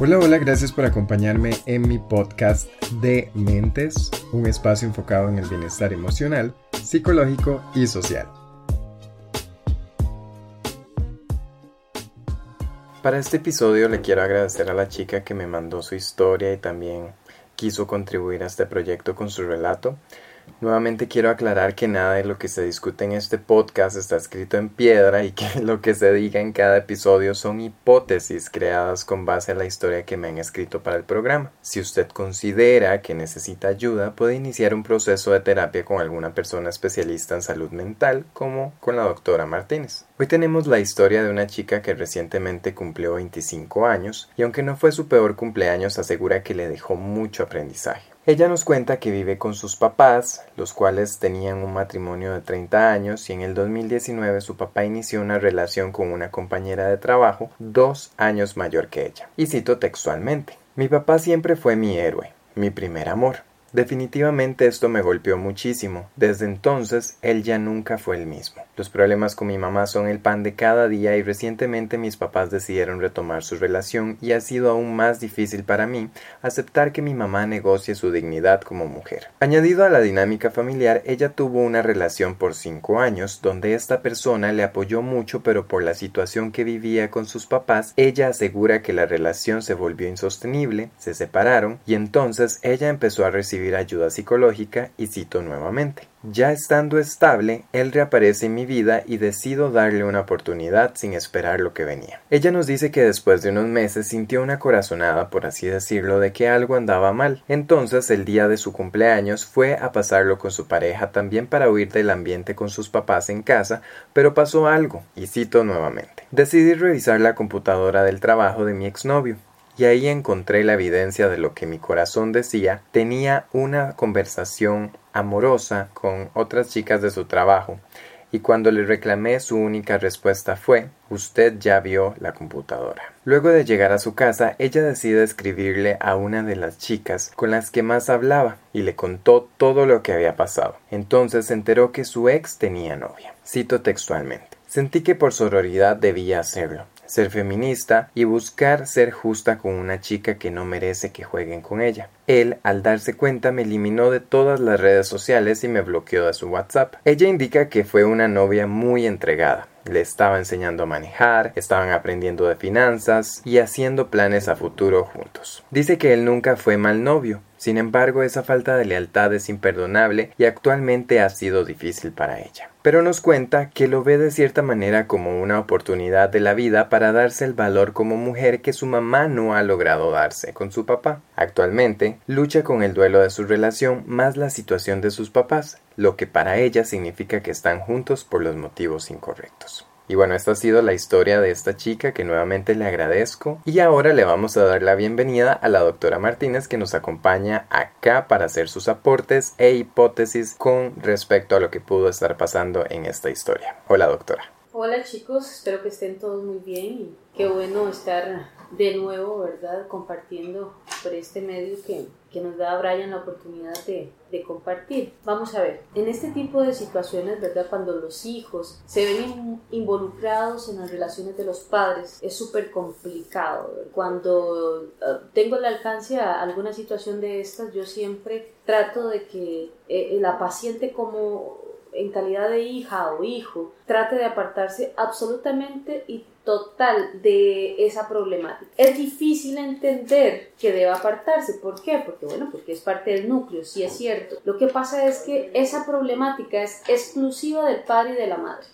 Hola, hola, gracias por acompañarme en mi podcast de Mentes, un espacio enfocado en el bienestar emocional, psicológico y social. Para este episodio le quiero agradecer a la chica que me mandó su historia y también quiso contribuir a este proyecto con su relato. Nuevamente quiero aclarar que nada de lo que se discute en este podcast está escrito en piedra y que lo que se diga en cada episodio son hipótesis creadas con base a la historia que me han escrito para el programa. Si usted considera que necesita ayuda, puede iniciar un proceso de terapia con alguna persona especialista en salud mental, como con la doctora Martínez. Hoy tenemos la historia de una chica que recientemente cumplió 25 años y aunque no fue su peor cumpleaños asegura que le dejó mucho aprendizaje. Ella nos cuenta que vive con sus papás, los cuales tenían un matrimonio de 30 años y en el 2019 su papá inició una relación con una compañera de trabajo dos años mayor que ella. Y cito textualmente, mi papá siempre fue mi héroe, mi primer amor. Definitivamente esto me golpeó muchísimo. Desde entonces él ya nunca fue el mismo. Los problemas con mi mamá son el pan de cada día y recientemente mis papás decidieron retomar su relación y ha sido aún más difícil para mí aceptar que mi mamá negocie su dignidad como mujer. Añadido a la dinámica familiar, ella tuvo una relación por cinco años donde esta persona le apoyó mucho pero por la situación que vivía con sus papás, ella asegura que la relación se volvió insostenible, se separaron y entonces ella empezó a recibir ayuda psicológica y cito nuevamente. Ya estando estable, él reaparece en mi vida y decido darle una oportunidad sin esperar lo que venía. Ella nos dice que después de unos meses sintió una corazonada, por así decirlo, de que algo andaba mal. Entonces, el día de su cumpleaños fue a pasarlo con su pareja también para huir del ambiente con sus papás en casa, pero pasó algo, y cito nuevamente. Decidí revisar la computadora del trabajo de mi exnovio y ahí encontré la evidencia de lo que mi corazón decía, tenía una conversación amorosa con otras chicas de su trabajo, y cuando le reclamé su única respuesta fue Usted ya vio la computadora. Luego de llegar a su casa, ella decide escribirle a una de las chicas con las que más hablaba y le contó todo lo que había pasado. Entonces se enteró que su ex tenía novia. Cito textualmente. Sentí que por sororidad debía hacerlo ser feminista y buscar ser justa con una chica que no merece que jueguen con ella. Él, al darse cuenta, me eliminó de todas las redes sociales y me bloqueó de su WhatsApp. Ella indica que fue una novia muy entregada. Le estaba enseñando a manejar, estaban aprendiendo de finanzas y haciendo planes a futuro juntos. Dice que él nunca fue mal novio, sin embargo, esa falta de lealtad es imperdonable y actualmente ha sido difícil para ella. Pero nos cuenta que lo ve de cierta manera como una oportunidad de la vida para darse el valor como mujer que su mamá no ha logrado darse con su papá. Actualmente, lucha con el duelo de su relación más la situación de sus papás, lo que para ella significa que están juntos por los motivos incorrectos. Y bueno, esta ha sido la historia de esta chica que nuevamente le agradezco. Y ahora le vamos a dar la bienvenida a la doctora Martínez que nos acompaña acá para hacer sus aportes e hipótesis con respecto a lo que pudo estar pasando en esta historia. Hola doctora. Hola chicos, espero que estén todos muy bien qué bueno estar de nuevo, ¿verdad? Compartiendo por este medio que, que nos da a Brian la oportunidad de, de, compartir. Vamos a ver, en este tipo de situaciones, ¿verdad? Cuando los hijos se ven involucrados en las relaciones de los padres, es súper complicado. Cuando uh, tengo el alcance a alguna situación de estas, yo siempre trato de que eh, la paciente como en calidad de hija o hijo, trate de apartarse absolutamente y total de esa problemática. Es difícil entender que deba apartarse. ¿Por qué? Porque bueno, porque es parte del núcleo, sí es cierto. Lo que pasa es que esa problemática es exclusiva del padre y de la madre.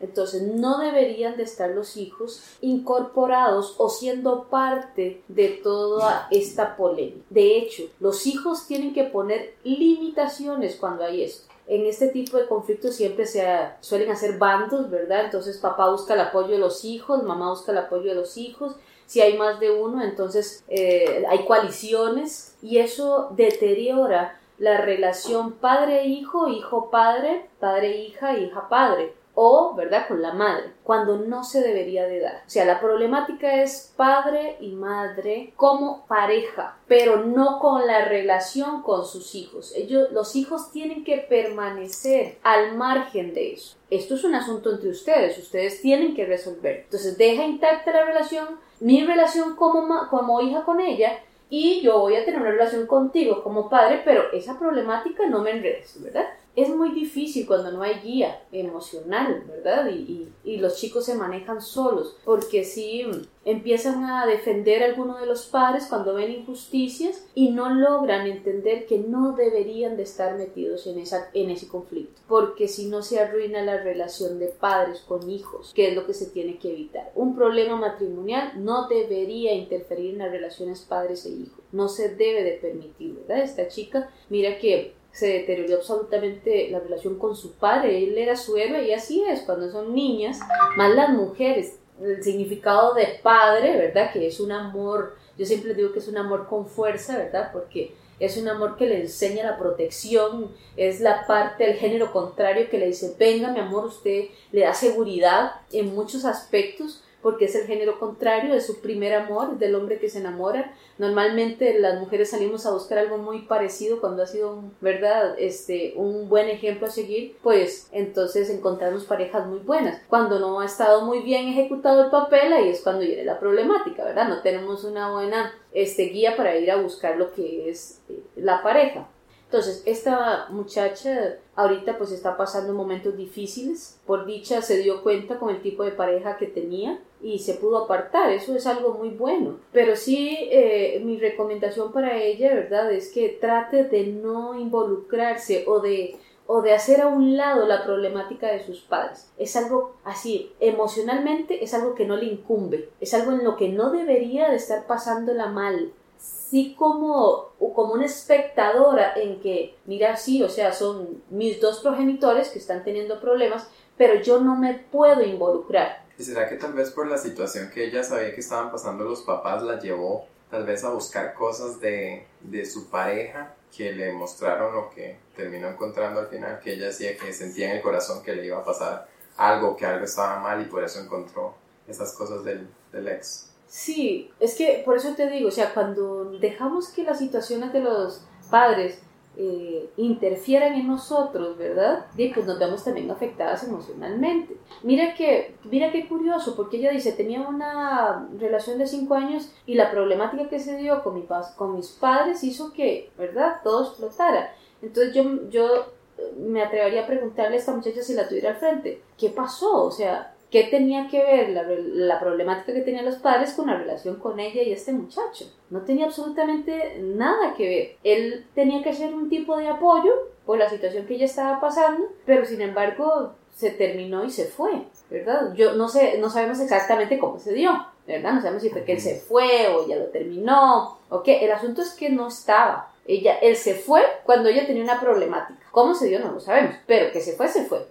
Entonces no deberían de estar los hijos incorporados o siendo parte de toda esta polémica. De hecho, los hijos tienen que poner limitaciones cuando hay esto en este tipo de conflictos siempre se suelen hacer bandos, ¿verdad? Entonces papá busca el apoyo de los hijos, mamá busca el apoyo de los hijos. Si hay más de uno, entonces eh, hay coaliciones y eso deteriora la relación padre-hijo, hijo-padre, padre-hija, hija-padre o, ¿verdad?, con la madre, cuando no se debería de dar. O sea, la problemática es padre y madre como pareja, pero no con la relación con sus hijos. Ellos, los hijos tienen que permanecer al margen de eso. Esto es un asunto entre ustedes, ustedes tienen que resolver. Entonces, deja intacta la relación, mi relación como, como hija con ella y yo voy a tener una relación contigo como padre, pero esa problemática no me enredes, ¿verdad? Es muy difícil cuando no hay guía emocional, ¿verdad? Y, los chicos se manejan solos, porque si empiezan a defender a alguno de los padres cuando ven injusticias y no logran entender que no deberían de estar metidos en, esa, en ese conflicto, porque si no se arruina la relación de padres con hijos, que es lo que se tiene que evitar. Un problema matrimonial no debería interferir en las relaciones padres e hijos, no se debe de permitir, ¿verdad? Esta chica, mira que se deterioró absolutamente la relación con su padre. Él era su héroe y así es, cuando son niñas, más las mujeres, el significado de padre, ¿verdad? Que es un amor, yo siempre digo que es un amor con fuerza, ¿verdad? Porque es un amor que le enseña la protección, es la parte del género contrario que le dice, venga mi amor, usted le da seguridad en muchos aspectos porque es el género contrario, de su primer amor, del hombre que se enamora. Normalmente las mujeres salimos a buscar algo muy parecido cuando ha sido, ¿verdad? Este, un buen ejemplo a seguir, pues entonces encontramos parejas muy buenas. Cuando no ha estado muy bien ejecutado el papel, ahí es cuando viene la problemática, ¿verdad? No tenemos una buena este, guía para ir a buscar lo que es eh, la pareja. Entonces, esta muchacha ahorita pues está pasando momentos difíciles. Por dicha se dio cuenta con el tipo de pareja que tenía y se pudo apartar. Eso es algo muy bueno. Pero sí, eh, mi recomendación para ella, ¿verdad? Es que trate de no involucrarse o de o de hacer a un lado la problemática de sus padres. Es algo así, emocionalmente es algo que no le incumbe, es algo en lo que no debería de estar pasándola mal, sí como, como una espectadora en que, mira, sí, o sea, son mis dos progenitores que están teniendo problemas, pero yo no me puedo involucrar. ¿Y será que tal vez por la situación que ella sabía que estaban pasando los papás la llevó tal vez a buscar cosas de, de su pareja que le mostraron lo que terminó encontrando al final, que ella decía que sentía en el corazón que le iba a pasar algo, que algo estaba mal y por eso encontró esas cosas del, del ex? Sí, es que por eso te digo, o sea, cuando dejamos que las situaciones de los padres eh, interfieran en nosotros, ¿verdad? Y pues nos vemos también afectadas emocionalmente. Mira que, mira qué curioso, porque ella dice, tenía una relación de cinco años y la problemática que se dio con, mi, con mis padres hizo que, ¿verdad? Todo explotara. Entonces yo, yo me atrevería a preguntarle a esta muchacha si la tuviera al frente, ¿qué pasó? O sea, ¿Qué tenía que ver la, problemática que tenían los padres con la relación con ella y este muchacho? No tenía absolutamente nada que ver. Él tenía que ser un tipo de apoyo por la situación que ella estaba pasando, pero sin embargo se terminó y se fue, ¿verdad? Yo no sé, no sabemos exactamente cómo se dio, ¿verdad? No sabemos si fue que él se fue o ya lo terminó, o qué. El asunto es que no estaba. Ella, él se fue cuando ella tenía una problemática. ¿Cómo se dio? No lo sabemos, pero que se fue, se fue.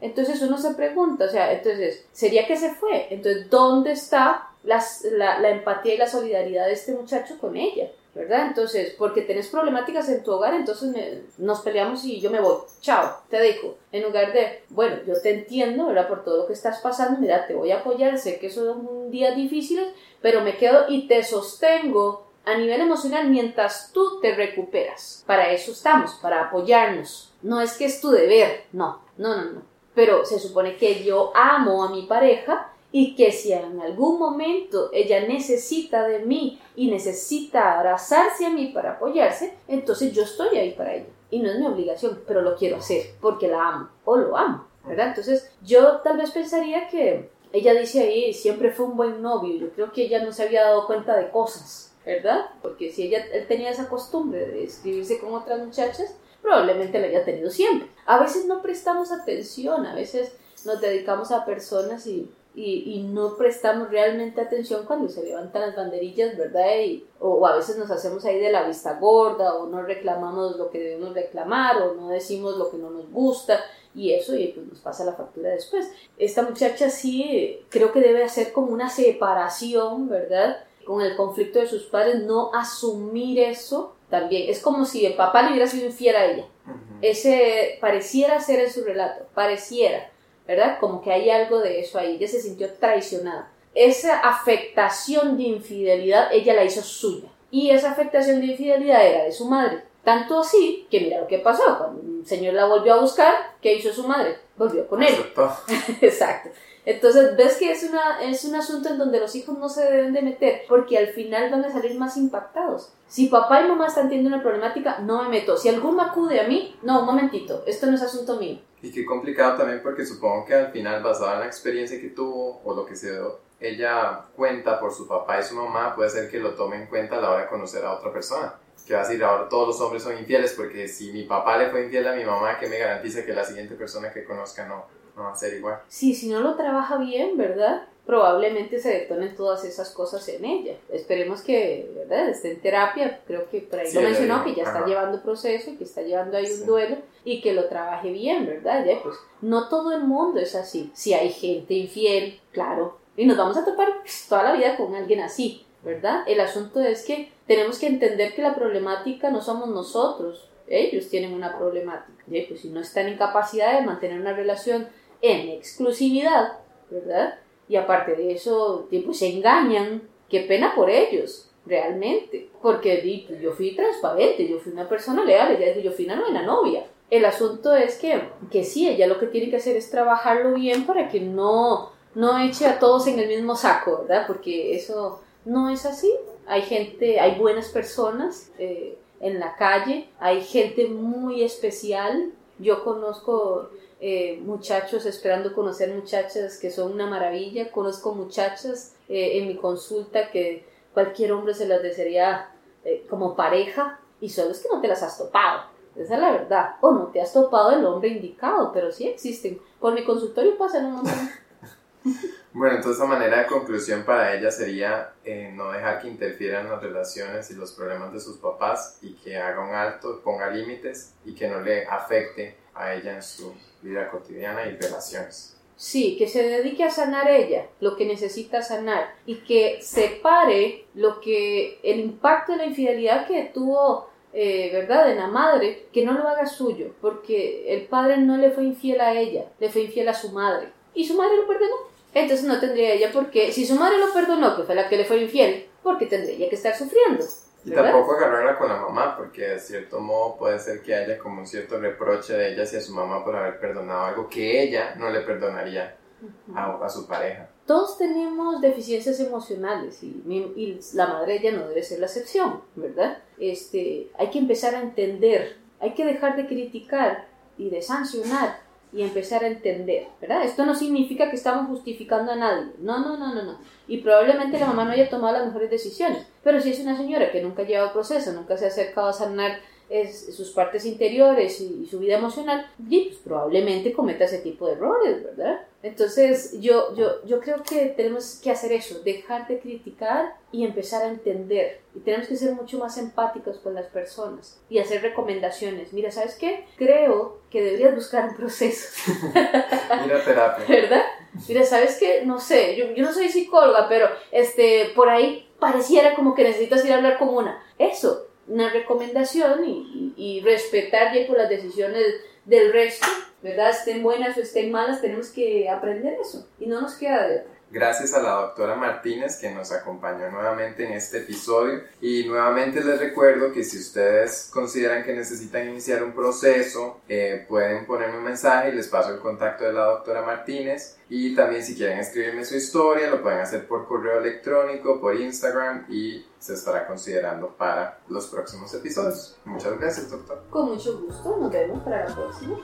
Entonces uno se pregunta, o sea, entonces, ¿sería que se fue? Entonces, ¿dónde está la, la, empatía y la solidaridad de este muchacho con ella? ¿Verdad? Entonces, porque tenés problemáticas en tu hogar, entonces nos peleamos y yo me voy. Chao, te dejo. En lugar de, bueno, yo te entiendo, ¿verdad? Por todo lo que estás pasando, mira, te voy a apoyar, sé que son días difíciles, pero me quedo y te sostengo a nivel emocional mientras tú te recuperas. Para eso estamos, para apoyarnos. No es que es tu deber, no, no, no, no pero se supone que yo amo a mi pareja y que si en algún momento ella necesita de mí y necesita abrazarse a mí para apoyarse, entonces yo estoy ahí para ella. Y no es mi obligación, pero lo quiero hacer porque la amo o lo amo, ¿verdad? Entonces yo tal vez pensaría que ella dice ahí, siempre fue un buen novio, yo creo que ella no se había dado cuenta de cosas, ¿verdad? Porque si ella tenía esa costumbre de escribirse con otras muchachas, probablemente lo haya tenido siempre. A veces no prestamos atención, a veces nos dedicamos a personas y, y, no prestamos realmente atención cuando se levantan las banderillas, ¿verdad? Y, o, a veces nos hacemos ahí de la vista gorda o no reclamamos lo que debemos reclamar o no decimos lo que no nos gusta y eso y pues nos pasa la factura después. Esta muchacha sí creo que debe hacer como una separación, ¿verdad? Con el conflicto de sus padres, no asumir eso también. Es como si el papá le hubiera sido infiel a ella. Ese pareciera ser en su relato, pareciera, ¿verdad? Como que hay algo de eso ahí. Ella se sintió traicionada. Esa afectación de infidelidad ella la hizo suya. Y esa afectación de infidelidad era de su madre Tanto así que mira lo que pasó. Cuando el señor la volvió a buscar, ¿qué hizo su madre? Volvió con él. Exacto. Entonces ves que es, una, es un asunto en donde los hijos no se deben de meter porque al final van a salir más impactados. Si papá y mamá están teniendo una problemática, no me meto. Si alguno acude a mí, no, un momentito, esto no es asunto mío. Y qué complicado también porque supongo que al final, basado en la experiencia que tuvo o lo que se ella cuenta por su papá y su mamá, puede ser que lo tome en cuenta a la hora de conocer a otra persona que va a decir ahora todos los hombres son infieles porque si mi papá le fue infiel a mi mamá, ¿qué me garantiza que la siguiente persona que conozca no, no va a ser igual? Sí, si no lo trabaja bien, ¿verdad? Probablemente se detonen todas esas cosas en ella. Esperemos que, ¿verdad? Esté en terapia. Creo que por ahí lo mencionó, que ya está llevando proceso y que está llevando ahí un duelo y que lo trabaje bien, ¿verdad? Ya, pues no todo el mundo es así. Si hay gente infiel, claro. Y nos vamos a topar toda la vida con alguien así ¿verdad? El asunto es que tenemos que entender que la problemática no somos nosotros, ellos tienen una problemática. Pues si no están en capacidad de mantener una relación en exclusividad, ¿verdad? Y aparte de eso, pues se engañan, qué pena por ellos, realmente. Porque pues, yo fui transparente, yo fui una persona leal, ella yo fui una buena novia. El asunto es que, que sí, ella lo que tiene que hacer es trabajarlo bien para que no, no eche a todos en el mismo saco, ¿verdad? Porque eso no es así. Hay gente, hay buenas personas eh, en la calle, hay gente muy especial. Yo conozco eh, muchachos esperando conocer muchachas que son una maravilla. Conozco muchachas eh, en mi consulta que cualquier hombre se las desearía como pareja y solo es que no te las has topado. Esa es la verdad. O no te has topado el hombre indicado, pero sí existen. Por mi consultorio pasan un montón. Bueno, entonces la manera de conclusión para ella sería eh, no dejar que interfieran las relaciones y los problemas de sus papás y que haga un alto, ponga límites y que no le afecte a ella en su vida cotidiana y relaciones. Sí, que se dedique a sanar ella, lo que necesita sanar, y que separe lo que el impacto de la infidelidad que tuvo, eh, ¿verdad?, en la madre, que no lo haga suyo, porque el padre no le fue infiel a ella, le fue infiel a su madre, y su madre lo perdonó. Entonces no tendría ella por qué, si su madre lo perdonó, que fue la que le fue infiel, ¿por qué tendría ella que estar sufriendo? Y tampoco agarrarla con la mamá, porque de cierto modo puede ser que haya como un cierto reproche de ella hacia su mamá por haber perdonado algo que ella no le perdonaría a, su pareja. Todos tenemos deficiencias emocionales y, y, la madre ella no debe ser la excepción, ¿verdad? Este, hay que empezar a entender, hay que dejar de criticar y de sancionar y empezar a entender, ¿verdad? Esto no significa que estamos justificando a nadie, no, no, no, no, no. Y probablemente la mamá no haya tomado las mejores decisiones, pero si es una señora que nunca ha llevado proceso, nunca se ha acercado a sanar es, sus partes interiores y, su vida emocional, y pues probablemente cometa ese tipo de errores, ¿verdad? Entonces yo, yo, yo creo que tenemos que hacer eso, dejar de criticar y empezar a entender. Y tenemos que ser mucho más empáticos con las personas y hacer recomendaciones. Mira, ¿sabes qué? Creo que deberías buscar un proceso. Mira terapia. ¿Verdad? Mira, ¿sabes qué? No sé, yo, yo no soy psicóloga, pero este, por ahí pareciera como que necesitas ir a hablar con una. Eso, una recomendación y, y, respetar ya por las decisiones del resto, ¿verdad? Estén buenas o estén malas, tenemos que aprender eso y no nos queda de otra. Gracias a la doctora Martínez que nos acompañó nuevamente en este episodio y nuevamente les recuerdo que si ustedes consideran que necesitan iniciar un proceso eh, pueden ponerme un mensaje y les paso el contacto de la doctora Martínez y también si quieren escribirme su historia lo pueden hacer por correo electrónico, por Instagram y se estará considerando para los próximos episodios. Muchas gracias doctor. Con mucho gusto, nos vemos para la próxima.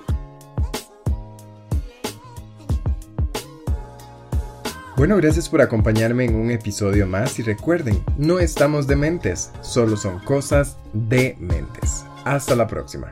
Bueno, gracias por acompañarme en un episodio más y recuerden, no estamos dementes, solo son cosas de mentes. Hasta la próxima.